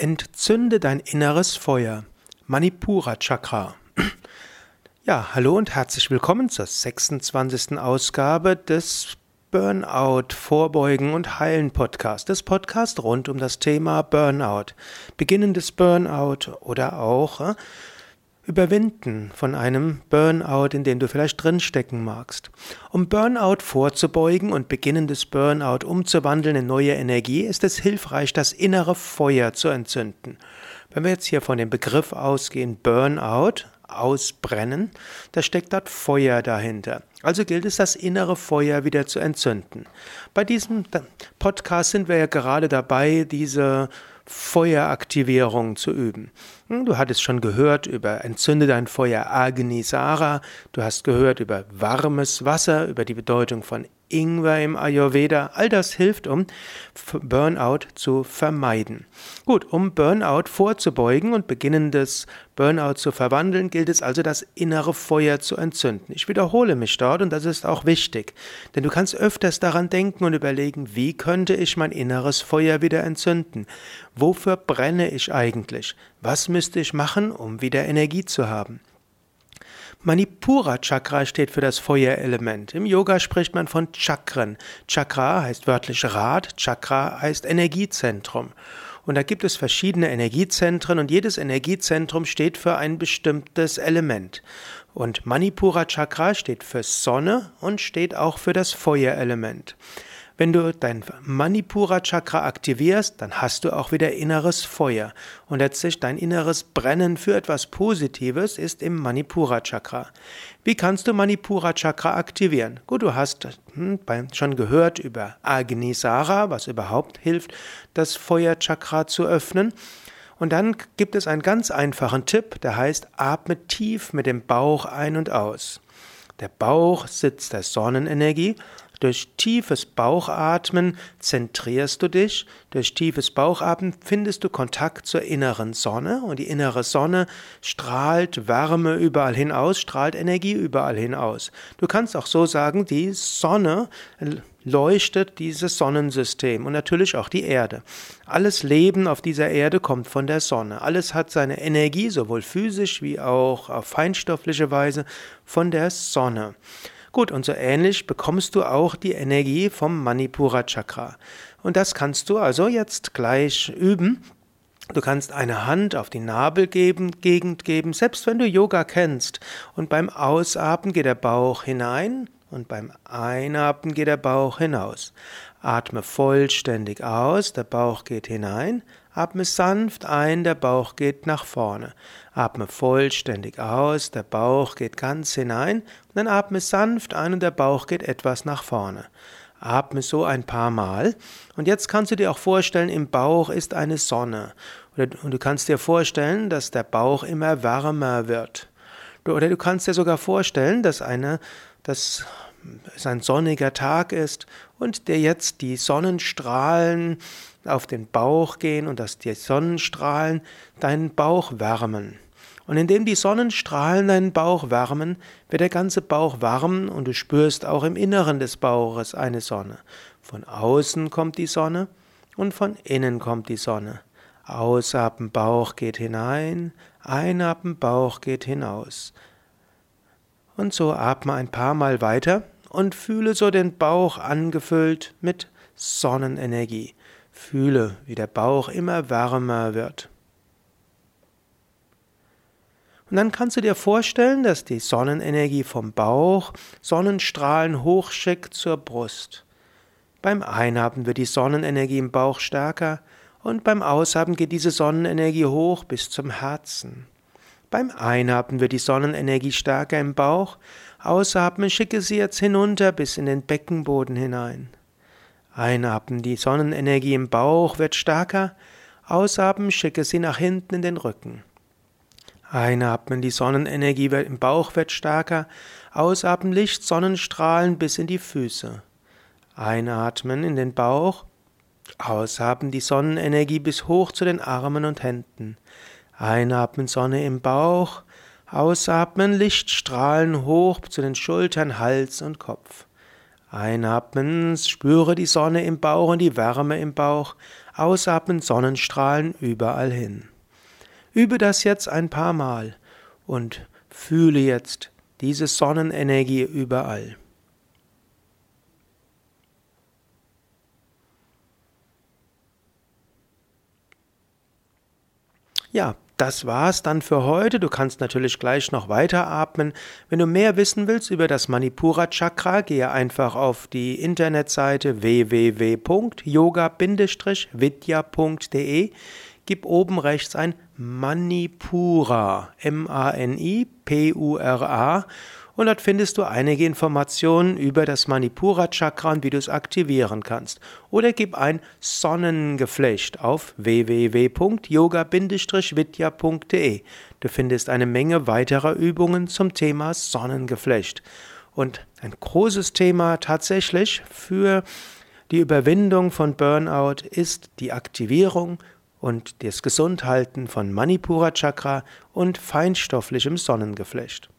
Entzünde dein inneres Feuer. Manipura Chakra. Ja, hallo und herzlich willkommen zur 26. Ausgabe des Burnout Vorbeugen und Heilen Podcast. Das Podcast rund um das Thema Burnout. Beginnendes Burnout oder auch äh, Überwinden von einem Burnout, in dem du vielleicht drinstecken magst. Um Burnout vorzubeugen und beginnendes Burnout umzuwandeln in neue Energie, ist es hilfreich, das innere Feuer zu entzünden. Wenn wir jetzt hier von dem Begriff ausgehen, Burnout, ausbrennen, da steckt dort Feuer dahinter. Also gilt es, das innere Feuer wieder zu entzünden. Bei diesem Podcast sind wir ja gerade dabei, diese Feueraktivierung zu üben. Hm, du hattest schon gehört über Entzünde dein Feuer Agnisara, du hast gehört über warmes Wasser, über die Bedeutung von Ingwer im Ayurveda, all das hilft, um Burnout zu vermeiden. Gut, um Burnout vorzubeugen und beginnendes Burnout zu verwandeln, gilt es also, das innere Feuer zu entzünden. Ich wiederhole mich dort und das ist auch wichtig, denn du kannst öfters daran denken und überlegen, wie könnte ich mein inneres Feuer wieder entzünden? Wofür brenne ich eigentlich? Was müsste ich machen, um wieder Energie zu haben? Manipura Chakra steht für das Feuerelement. Im Yoga spricht man von Chakren. Chakra heißt wörtlich Rad, Chakra heißt Energiezentrum. Und da gibt es verschiedene Energiezentren und jedes Energiezentrum steht für ein bestimmtes Element. Und Manipura Chakra steht für Sonne und steht auch für das Feuerelement. Wenn du dein Manipura Chakra aktivierst, dann hast du auch wieder inneres Feuer. Und letztlich dein inneres Brennen für etwas Positives ist im Manipura Chakra. Wie kannst du Manipura Chakra aktivieren? Gut, du hast hm, schon gehört über Agnisara, was überhaupt hilft, das Feuerchakra zu öffnen. Und dann gibt es einen ganz einfachen Tipp, der heißt, atme tief mit dem Bauch ein und aus. Der Bauch sitzt der Sonnenenergie durch tiefes Bauchatmen zentrierst du dich, durch tiefes Bauchatmen findest du Kontakt zur inneren Sonne und die innere Sonne strahlt Wärme überall hinaus, strahlt Energie überall hinaus. Du kannst auch so sagen, die Sonne leuchtet dieses Sonnensystem und natürlich auch die Erde. Alles Leben auf dieser Erde kommt von der Sonne. Alles hat seine Energie, sowohl physisch wie auch auf feinstoffliche Weise, von der Sonne. Gut, und so ähnlich bekommst du auch die Energie vom Manipura Chakra. Und das kannst du also jetzt gleich üben. Du kannst eine Hand auf die Nabelgegend geben, selbst wenn du Yoga kennst. Und beim Ausatmen geht der Bauch hinein und beim Einatmen geht der Bauch hinaus. Atme vollständig aus, der Bauch geht hinein. Atme sanft ein, der Bauch geht nach vorne. Atme vollständig aus, der Bauch geht ganz hinein. Dann atme sanft ein und der Bauch geht etwas nach vorne. Atme so ein paar Mal. Und jetzt kannst du dir auch vorstellen, im Bauch ist eine Sonne. Und du kannst dir vorstellen, dass der Bauch immer wärmer wird. Oder du kannst dir sogar vorstellen, dass eine, dass es ein sonniger Tag ist und dir jetzt die Sonnenstrahlen auf den Bauch gehen und dass die Sonnenstrahlen deinen Bauch wärmen. Und indem die Sonnenstrahlen deinen Bauch wärmen, wird der ganze Bauch warm und du spürst auch im Inneren des Bauches eine Sonne. Von außen kommt die Sonne und von innen kommt die Sonne. Ausatmen, Bauch geht hinein, einatmen, Bauch geht hinaus. Und so atme ein paar Mal weiter und fühle so den Bauch angefüllt mit Sonnenenergie. Fühle, wie der Bauch immer wärmer wird. Und dann kannst du dir vorstellen, dass die Sonnenenergie vom Bauch Sonnenstrahlen hochschickt zur Brust. Beim Einatmen wird die Sonnenenergie im Bauch stärker und beim Ausatmen geht diese Sonnenenergie hoch bis zum Herzen. Beim Einatmen wird die Sonnenenergie stärker im Bauch, ausatmen schicke sie jetzt hinunter bis in den Beckenboden hinein. Einatmen, die Sonnenenergie im Bauch wird stärker, ausatmen schicke sie nach hinten in den Rücken. Einatmen, die Sonnenenergie im Bauch wird stärker, ausatmen Licht, Sonnenstrahlen bis in die Füße. Einatmen in den Bauch, ausatmen die Sonnenenergie bis hoch zu den Armen und Händen. Einatmen Sonne im Bauch, ausatmen Lichtstrahlen hoch zu den Schultern, Hals und Kopf. Einatmen, spüre die Sonne im Bauch und die Wärme im Bauch. ausatmen Sonnenstrahlen überall hin. Übe das jetzt ein paar Mal und fühle jetzt diese Sonnenenergie überall. Ja, das war's dann für heute. Du kannst natürlich gleich noch weiter atmen. Wenn du mehr wissen willst über das Manipura Chakra, gehe einfach auf die Internetseite www.yoga-vidya.de. Gib oben rechts ein Manipura, M-A-N-I-P-U-R-A und dort findest du einige Informationen über das Manipura Chakra und wie du es aktivieren kannst. Oder gib ein Sonnengeflecht auf www.yoga-vidya.de. Du findest eine Menge weiterer Übungen zum Thema Sonnengeflecht. Und ein großes Thema tatsächlich für die Überwindung von Burnout ist die Aktivierung und das Gesundhalten von Manipura Chakra und feinstofflichem Sonnengeflecht.